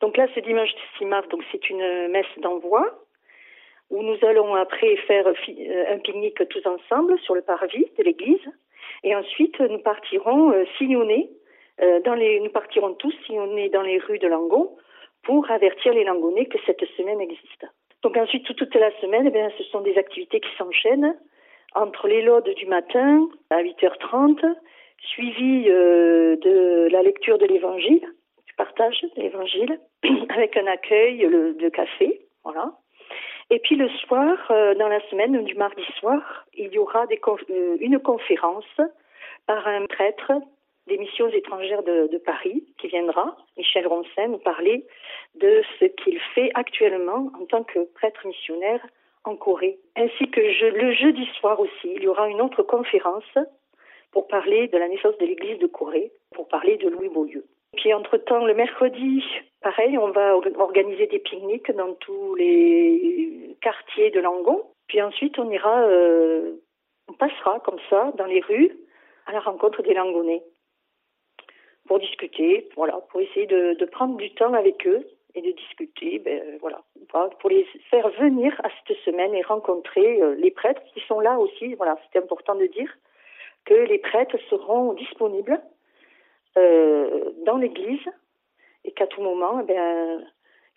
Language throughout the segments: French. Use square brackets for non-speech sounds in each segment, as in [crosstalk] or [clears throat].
Donc là, ce dimanche 6 mars, donc c'est une messe d'envoi où nous allons après faire euh, un pique-nique tous ensemble sur le parvis de l'église. Et ensuite, nous partirons euh, sillonner euh, dans les, nous partirons tous sillonner dans les rues de Langon pour avertir les Langonnais que cette semaine existe. Donc ensuite, toute la semaine, eh bien, ce sont des activités qui s'enchaînent entre les lodes du matin à 8h30, suivi de la lecture de l'évangile, partage l'évangile, [clears throat] avec un accueil de café, voilà. Et puis le soir, euh, dans la semaine du mardi soir, il y aura euh, une conférence par un prêtre des missions étrangères de, Paris qui viendra, Michel Roncin, nous parler de ce qu'il fait actuellement en tant que prêtre missionnaire en Corée. Ainsi que le jeudi soir aussi, il y aura une autre conférence pour parler de la naissance de l'Église de Corée, pour parler de Louis Beaulieu. Puis entre-temps, le mercredi, pareil, on va organiser des pique-niques dans tous les quartiers de Langon. Puis ensuite, on ira, euh, on passera comme ça dans les rues à la rencontre des Langonnais pour discuter, voilà, pour essayer de, de prendre du temps avec eux et de discuter, ben voilà, pour les faire venir à cette semaine et rencontrer euh, les prêtres qui sont là aussi. Voilà, c'est important de dire que les prêtres seront disponibles euh, dans l'église et qu'à tout moment, eh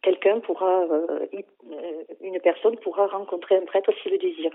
quelqu'un pourra, euh, euh, une personne pourra rencontrer un prêtre s'il le désire.